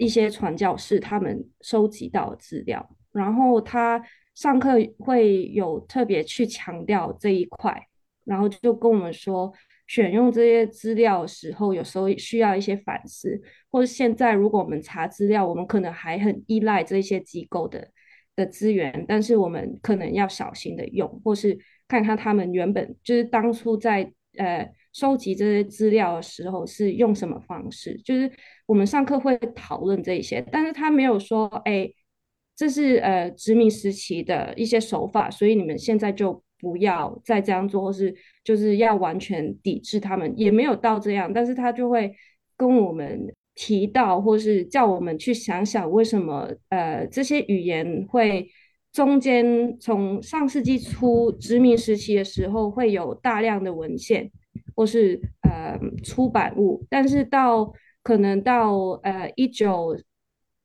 一些传教士他们收集到的资料。然后他上课会有特别去强调这一块，然后就跟我们说，选用这些资料的时候，有时候需要一些反思，或者现在如果我们查资料，我们可能还很依赖这些机构的。的资源，但是我们可能要小心的用，或是看看他们原本就是当初在呃收集这些资料的时候是用什么方式。就是我们上课会讨论这一些，但是他没有说，哎，这是呃殖民时期的一些手法，所以你们现在就不要再这样做，或是就是要完全抵制他们，也没有到这样。但是他就会跟我们。提到，或是叫我们去想想，为什么呃这些语言会中间从上世纪初殖民时期的时候会有大量的文献，或是呃出版物，但是到可能到呃一九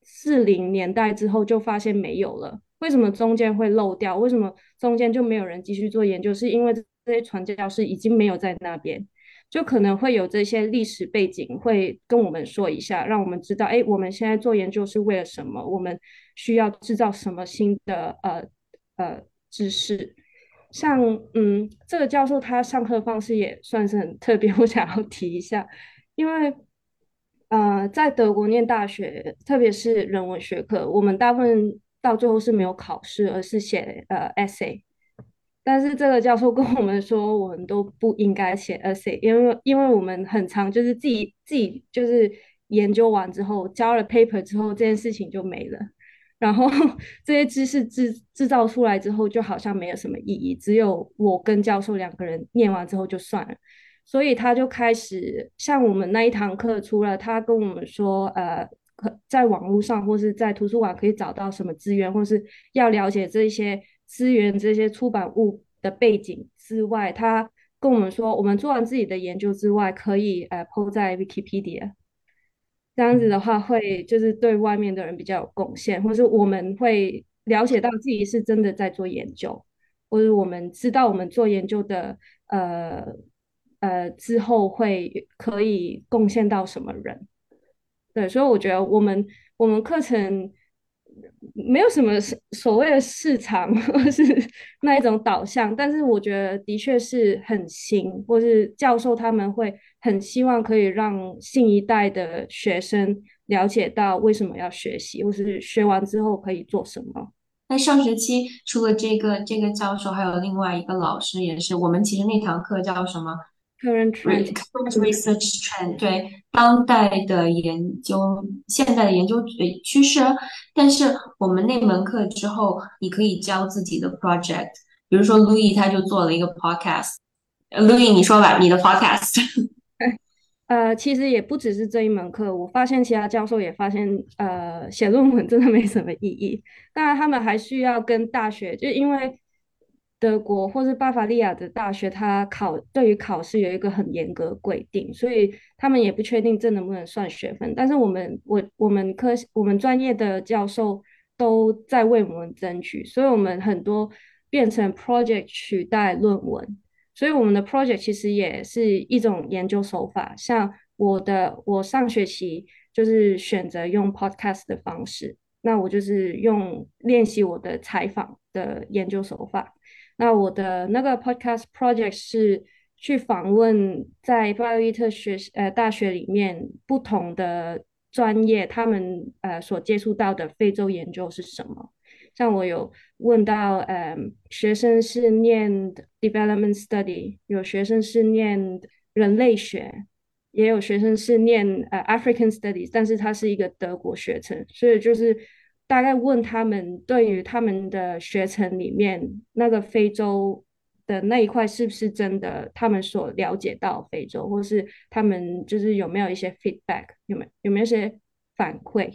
四零年代之后就发现没有了。为什么中间会漏掉？为什么中间就没有人继续做研究？是因为这些传教士已经没有在那边，就可能会有这些历史背景会跟我们说一下，让我们知道，哎，我们现在做研究是为了什么？我们需要制造什么新的呃呃知识？像嗯，这个教授他上课方式也算是很特别，我想要提一下，因为呃，在德国念大学，特别是人文学科，我们大部分到最后是没有考试，而是写呃 essay。但是这个教授跟我们说，我们都不应该写 essay，因为因为我们很长就是自己自己就是研究完之后交了 paper 之后，这件事情就没了。然后 这些知识制制造出来之后，就好像没有什么意义，只有我跟教授两个人念完之后就算了。所以他就开始像我们那一堂课，除了他跟我们说，呃，可在网络上或是在图书馆可以找到什么资源，或是要了解这些资源、这些出版物的背景之外，他跟我们说，我们做完自己的研究之外，可以呃，po 在 Wikipedia。这样子的话，会就是对外面的人比较有贡献，或是我们会了解到自己是真的在做研究，或者我们知道我们做研究的呃呃之后会可以贡献到什么人。对，所以我觉得我们我们课程。没有什么所谓的市场 或是那一种导向，但是我觉得的确是很新，或是教授他们会很希望可以让新一代的学生了解到为什么要学习，或是学完之后可以做什么。那上学期除了这个这个教授，还有另外一个老师，也是我们其实那堂课叫什么？Current trade research trend 对当代的研究、现在的研究趋势，但是我们那门课之后，你可以教自己的 project，比如说 Louis 他就做了一个 podcast，Louis 你说吧，你的 podcast。呃，其实也不只是这一门课，我发现其他教授也发现，呃，写论文真的没什么意义。当然，他们还需要跟大学，就因为。德国或是巴伐利亚的大学，它考对于考试有一个很严格规定，所以他们也不确定这能不能算学分。但是我们我我们科我们专业的教授都在为我们争取，所以我们很多变成 project 取代论文，所以我们的 project 其实也是一种研究手法。像我的我上学期就是选择用 podcast 的方式，那我就是用练习我的采访的研究手法。那我的那个 podcast project 是去访问在巴洛伊特学呃大学里面不同的专业，他们呃所接触到的非洲研究是什么？像我有问到，嗯，学生是念 development study，有学生是念人类学，也有学生是念呃 African studies，但是它是一个德国学生，所以就是。大概问他们对于他们的学程里面那个非洲的那一块是不是真的，他们所了解到非洲，或是他们就是有没有一些 feedback，有没有有没有一些反馈？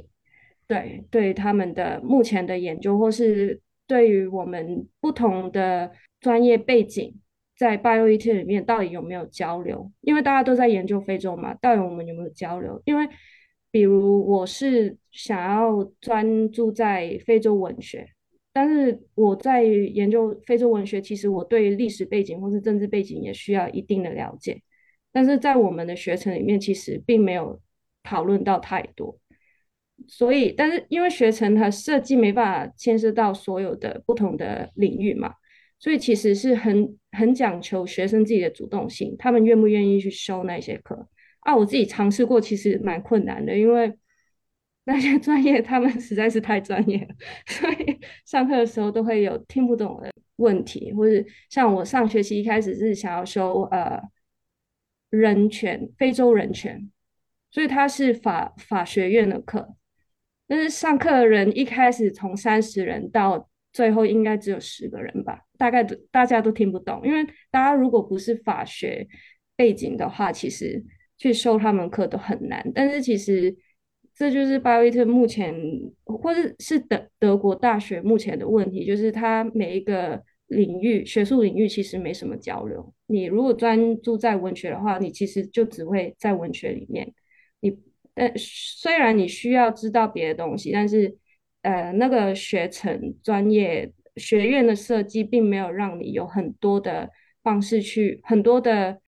对，对他们的目前的研究，或是对于我们不同的专业背景，在 BioET 里面到底有没有交流？因为大家都在研究非洲嘛，到底我们有没有交流？因为比如我是想要专注在非洲文学，但是我在研究非洲文学，其实我对历史背景或是政治背景也需要一定的了解，但是在我们的学程里面，其实并没有讨论到太多。所以，但是因为学程它设计没办法牵涉到所有的不同的领域嘛，所以其实是很很讲求学生自己的主动性，他们愿不愿意去修那些课。啊，我自己尝试过，其实蛮困难的，因为 那些专业他们实在是太专业了，所以上课的时候都会有听不懂的问题，或者像我上学期一开始是想要修呃人权，非洲人权，所以他是法法学院的课，但是上课的人一开始从三十人到最后应该只有十个人吧，大概大家都听不懂，因为大家如果不是法学背景的话，其实。去修他们课都很难，但是其实这就是巴威特目前或者是德德国大学目前的问题，就是他每一个领域、学术领域其实没什么交流。你如果专注在文学的话，你其实就只会在文学里面。你呃，虽然你需要知道别的东西，但是呃，那个学程、专业学院的设计并没有让你有很多的方式去很多的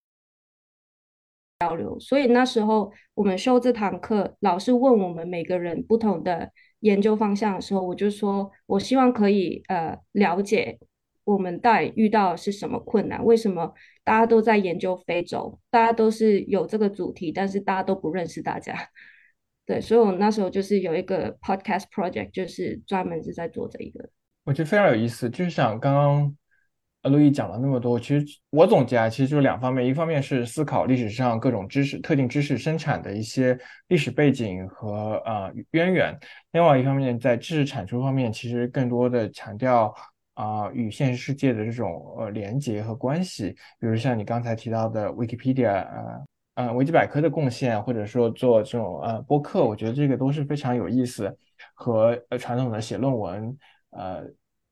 交流。所以那时候我们修这堂课，老师问我们每个人不同的研究方向的时候，我就说我希望可以呃了解。我们到底遇到是什么困难？为什么大家都在研究非洲？大家都是有这个主题，但是大家都不认识大家。对，所以我那时候就是有一个 podcast project，就是专门是在做这一个。我觉得非常有意思，就是想刚刚路易讲了那么多，其实我总结啊，其实就是两方面，一方面是思考历史上各种知识、特定知识生产的一些历史背景和呃渊源；另外一方面，在知识产出方面，其实更多的强调。啊，与现实世界的这种呃连接和关系，比如像你刚才提到的 Wikipedia，呃呃维基百科的贡献，或者说做这种呃播客，我觉得这个都是非常有意思，和呃传统的写论文，呃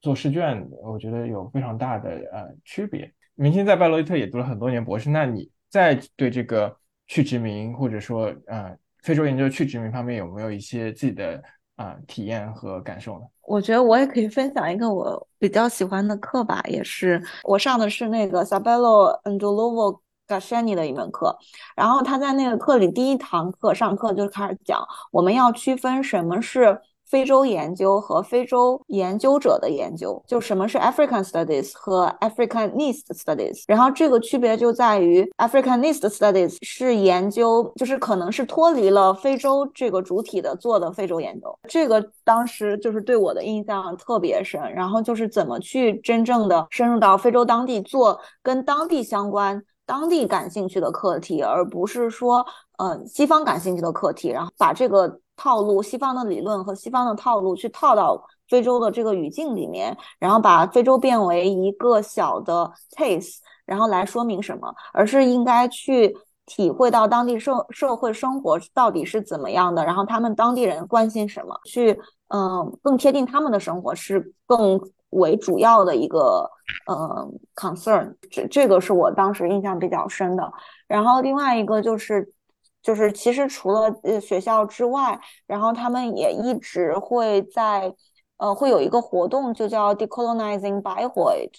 做试卷，我觉得有非常大的呃区别。明星在拜洛伊特也读了很多年博士，那你在对这个去殖民或者说呃非洲研究去殖民方面有没有一些自己的？啊，体验和感受呢？我觉得我也可以分享一个我比较喜欢的课吧，也是我上的是那个 Sabelo Angelovo Gasciani 的一门课，然后他在那个课里第一堂课上课就开始讲，我们要区分什么是。非洲研究和非洲研究者的研究，就什么是 African Studies 和 Africanist Studies，然后这个区别就在于 Africanist Studies 是研究，就是可能是脱离了非洲这个主体的做的非洲研究，这个当时就是对我的印象特别深。然后就是怎么去真正的深入到非洲当地做跟当地相关、当地感兴趣的课题，而不是说，嗯，西方感兴趣的课题，然后把这个。套路西方的理论和西方的套路去套到非洲的这个语境里面，然后把非洲变为一个小的 case，然后来说明什么，而是应该去体会到当地社社会生活到底是怎么样的，然后他们当地人关心什么，去嗯更贴近他们的生活是更为主要的一个呃 concern，这这个是我当时印象比较深的。然后另外一个就是。就是其实除了呃学校之外，然后他们也一直会在，呃，会有一个活动，就叫 Decolonizing Bayreuth，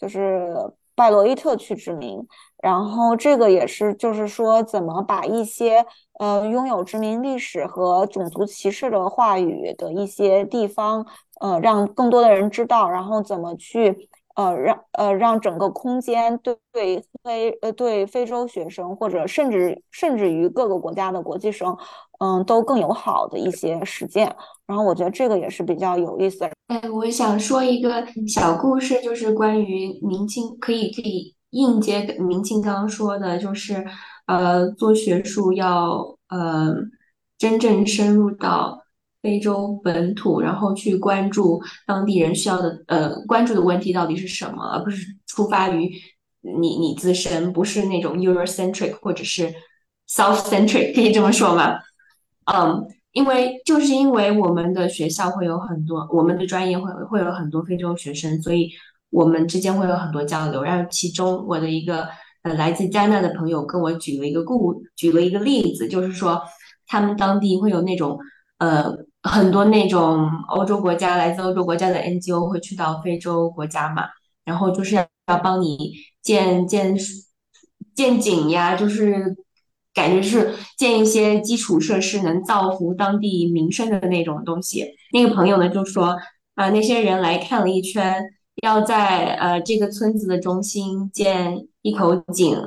就是拜罗伊特去殖民。然后这个也是，就是说怎么把一些呃拥有殖民历史和种族歧视的话语的一些地方，呃，让更多的人知道，然后怎么去。呃，让呃让整个空间对对非呃对非洲学生或者甚至甚至于各个国家的国际生，嗯，都更友好的一些实践。然后我觉得这个也是比较有意思。哎，我想说一个小故事，就是关于明清，可以可以应接明清刚刚说的，就是呃做学术要呃真正深入到。非洲本土，然后去关注当地人需要的呃关注的问题到底是什么，而不是出发于你你自身，不是那种 Eurocentric 或者是 South Centric，可以这么说吗？嗯，因为就是因为我们的学校会有很多，我们的专业会会有很多非洲学生，所以我们之间会有很多交流。然后其中我的一个呃来自加拿大的朋友跟我举了一个故举了一个例子，就是说他们当地会有那种呃。很多那种欧洲国家来自欧洲国家的 NGO 会去到非洲国家嘛，然后就是要帮你建建建景呀，就是感觉是建一些基础设施能造福当地民生的那种东西。那个朋友呢就说啊，那些人来看了一圈，要在呃这个村子的中心建一口井，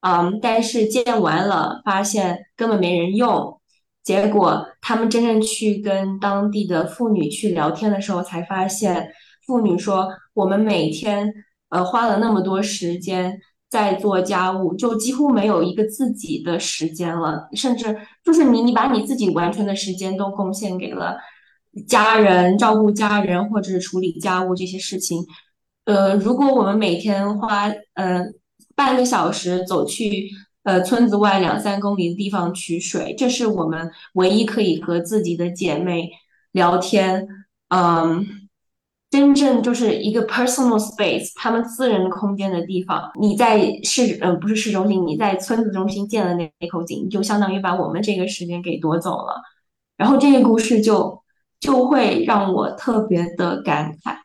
嗯，但是建完了发现根本没人用。结果他们真正去跟当地的妇女去聊天的时候，才发现妇女说：“我们每天呃花了那么多时间在做家务，就几乎没有一个自己的时间了。甚至就是你，你把你自己完全的时间都贡献给了家人，照顾家人或者是处理家务这些事情。呃，如果我们每天花呃半个小时走去。”呃，村子外两三公里的地方取水，这是我们唯一可以和自己的姐妹聊天，嗯，真正就是一个 personal space，他们私人空间的地方。你在市，呃，不是市中心，你在村子中心建了那那口井，就相当于把我们这个时间给夺走了。然后这个故事就就会让我特别的感慨。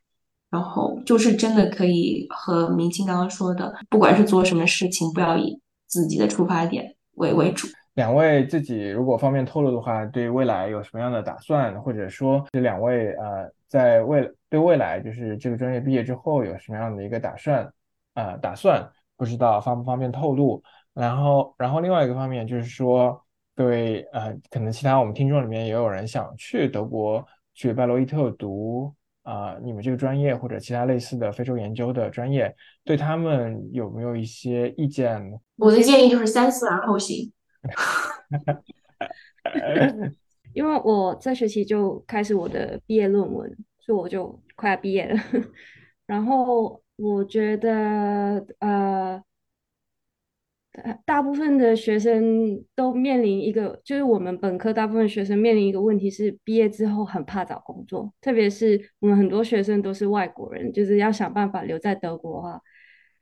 然后就是真的可以和明清刚刚说的，不管是做什么事情，不要以自己的出发点为为主。两位自己如果方便透露的话，对未来有什么样的打算，或者说这两位呃，在未对未来就是这个专业毕业之后有什么样的一个打算啊？打算不知道方不方便透露。然后，然后另外一个方面就是说，对呃，可能其他我们听众里面也有人想去德国去拜洛伊特读啊，你们这个专业或者其他类似的非洲研究的专业，对他们有没有一些意见？我的建议就是三思而后行。因为我这学期就开始我的毕业论文，所以我就快要毕业了。然后我觉得，呃，大部分的学生都面临一个，就是我们本科大部分学生面临一个问题是，毕业之后很怕找工作，特别是我们很多学生都是外国人，就是要想办法留在德国的话。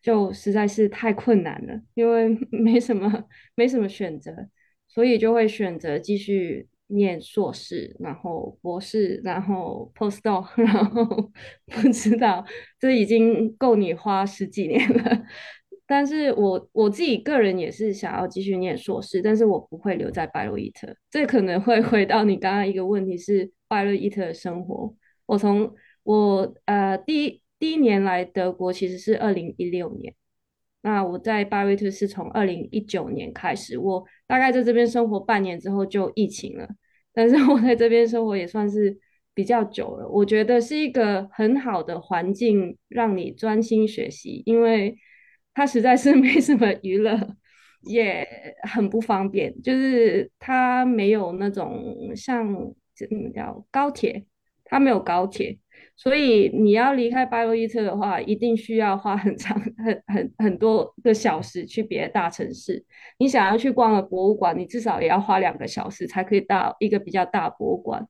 就实在是太困难了，因为 没什么没什么选择，所以就会选择继续念硕士，然后博士，然后 postdoc，然后 不知道这已经够你花十几年了。但是我我自己个人也是想要继续念硕士，但是我不会留在拜洛伊特。这可能会回到你刚刚一个问题是拜洛伊特的生活。我从我呃第。第一年来德国其实是二零一六年，那我在巴瑞特是从二零一九年开始，我大概在这边生活半年之后就疫情了，但是我在这边生活也算是比较久了，我觉得是一个很好的环境让你专心学习，因为它实在是 没什么娱乐，也很不方便，就是它没有那种像怎么叫高铁，它没有高铁。所以你要离开拜洛伊特的话，一定需要花很长、很很很多个小时去别的大城市。你想要去逛个博物馆，你至少也要花两个小时才可以到一个比较大博物馆。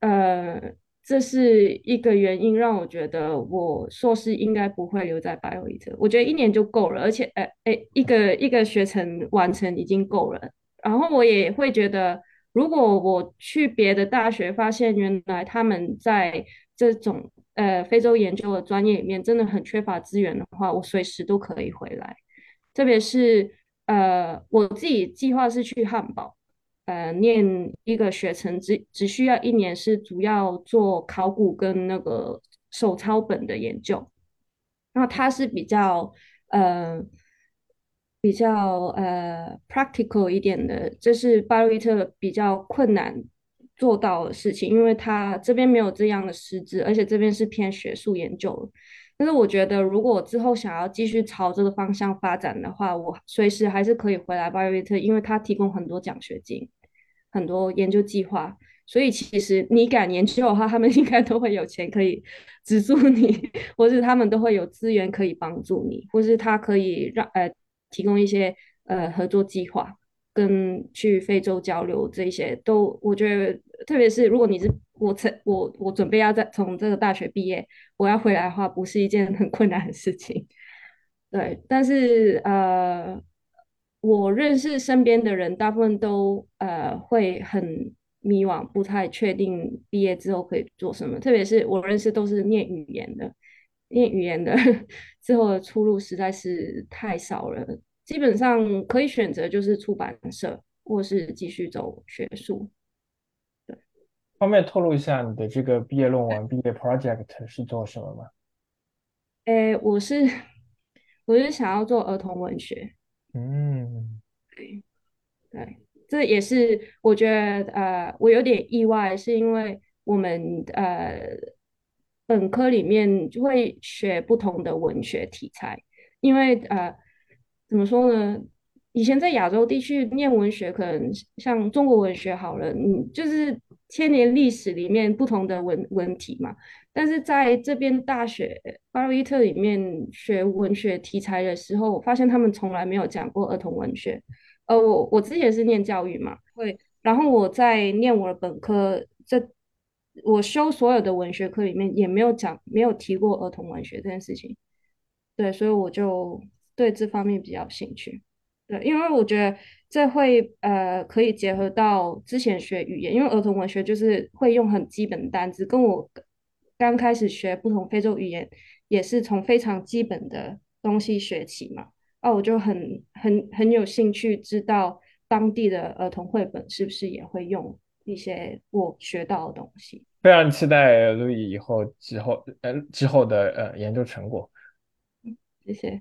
呃，这是一个原因让我觉得我硕士应该不会留在拜洛伊特。我觉得一年就够了，而且，哎哎，一个一个学程完成已经够了。然后我也会觉得，如果我去别的大学，发现原来他们在这种呃非洲研究的专业里面真的很缺乏资源的话，我随时都可以回来。特别是呃我自己计划是去汉堡，呃念一个学程，只只需要一年，是主要做考古跟那个手抄本的研究。然后它是比较呃比较呃 practical 一点的，这是巴瑞特比较困难。做到的事情，因为他这边没有这样的师资，而且这边是偏学术研究。但是我觉得，如果我之后想要继续朝这个方向发展的话，我随时还是可以回来巴瑞特，因为他提供很多奖学金、很多研究计划。所以其实你敢研究的话，他们应该都会有钱可以 资助你，或是他们都会有资源可以帮助你，或是他可以让呃提供一些呃合作计划。跟去非洲交流这些都，我觉得，特别是如果你是我，曾我我准备要在从这个大学毕业，我要回来的话，不是一件很困难的事情。对，但是呃，我认识身边的人，大部分都呃会很迷惘，不太确定毕业之后可以做什么。特别是我认识都是念语言的，念语言的 之后的出路实在是太少了。基本上可以选择就是出版社，或是继续走学术。对，方便透露一下你的这个毕业论文、毕业 project 是做什么吗？诶，我是我是想要做儿童文学。嗯，对对，这也是我觉得呃，我有点意外，是因为我们呃本科里面就会学不同的文学题材，因为呃。怎么说呢？以前在亚洲地区念文学，可能像中国文学好了，你就是千年历史里面不同的文文体嘛。但是在这边大学巴洛伊特里面学文学题材的时候，我发现他们从来没有讲过儿童文学。呃，我我之前是念教育嘛，会，然后我在念我的本科这我修所有的文学课里面也没有讲，没有提过儿童文学这件事情。对，所以我就对这方面比较兴趣。对，因为我觉得这会呃可以结合到之前学语言，因为儿童文学就是会用很基本的单词，跟我刚开始学不同非洲语言也是从非常基本的东西学起嘛。哦，我就很很很有兴趣知道当地的儿童绘本是不是也会用一些我学到的东西。非常期待路易以后之后呃之后的呃研究成果。谢谢。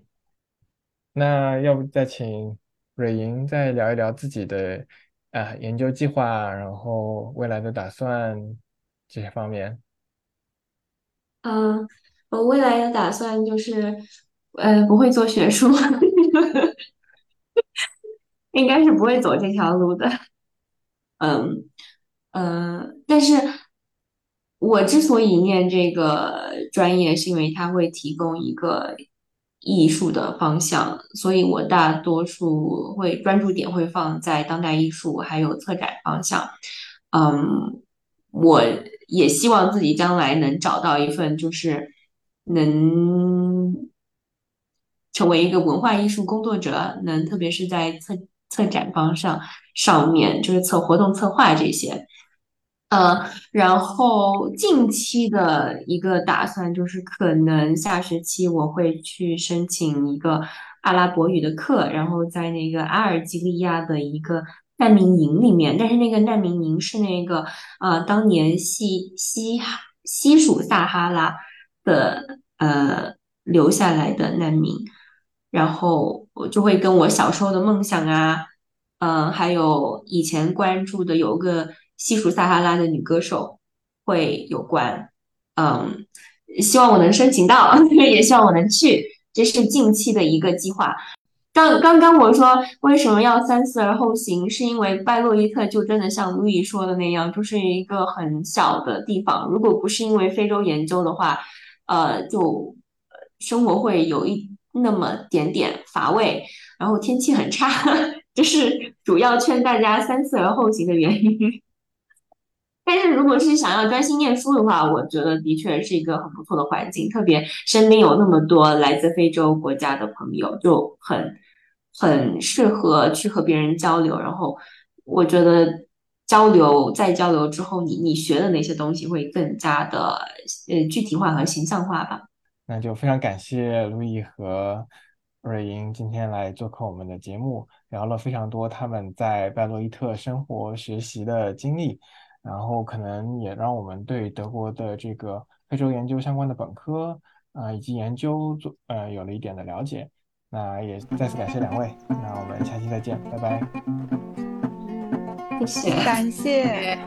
那要不再请蕊莹再聊一聊自己的啊研究计划，然后未来的打算这些方面。嗯，我未来的打算就是，呃，不会做学术，应该是不会走这条路的。嗯嗯，但是我之所以念这个专业，是因为它会提供一个。艺术的方向，所以我大多数会专注点会放在当代艺术还有策展方向。嗯，我也希望自己将来能找到一份就是能成为一个文化艺术工作者，能特别是在策策展方向上面，就是策活动策划这些。呃，然后近期的一个打算就是，可能下学期我会去申请一个阿拉伯语的课，然后在那个阿尔及利亚的一个难民营里面。但是那个难民营是那个呃，当年西西西属撒哈拉的呃留下来的难民，然后我就会跟我小时候的梦想啊，嗯，还有以前关注的有个。西属撒哈拉的女歌手会有关，嗯，希望我能申请到，也希望我能去，这是近期的一个计划。刚刚刚我说为什么要三思而后行，是因为拜洛伊特就真的像路易说的那样，就是一个很小的地方。如果不是因为非洲研究的话，呃，就生活会有一那么点点乏味，然后天气很差，这是主要劝大家三思而后行的原因。但是如果是想要专心念书的话，我觉得的确是一个很不错的环境，特别身边有那么多来自非洲国家的朋友，就很很适合去和别人交流。然后我觉得交流在交流之后，你你学的那些东西会更加的呃具体化和形象化吧。那就非常感谢路易和瑞英今天来做客我们的节目，聊了非常多他们在拜洛伊特生活学习的经历。然后可能也让我们对德国的这个非洲研究相关的本科啊以及研究做呃有了一点的了解。那也再次感谢两位，那我们下期再见，拜拜。谢谢，感谢。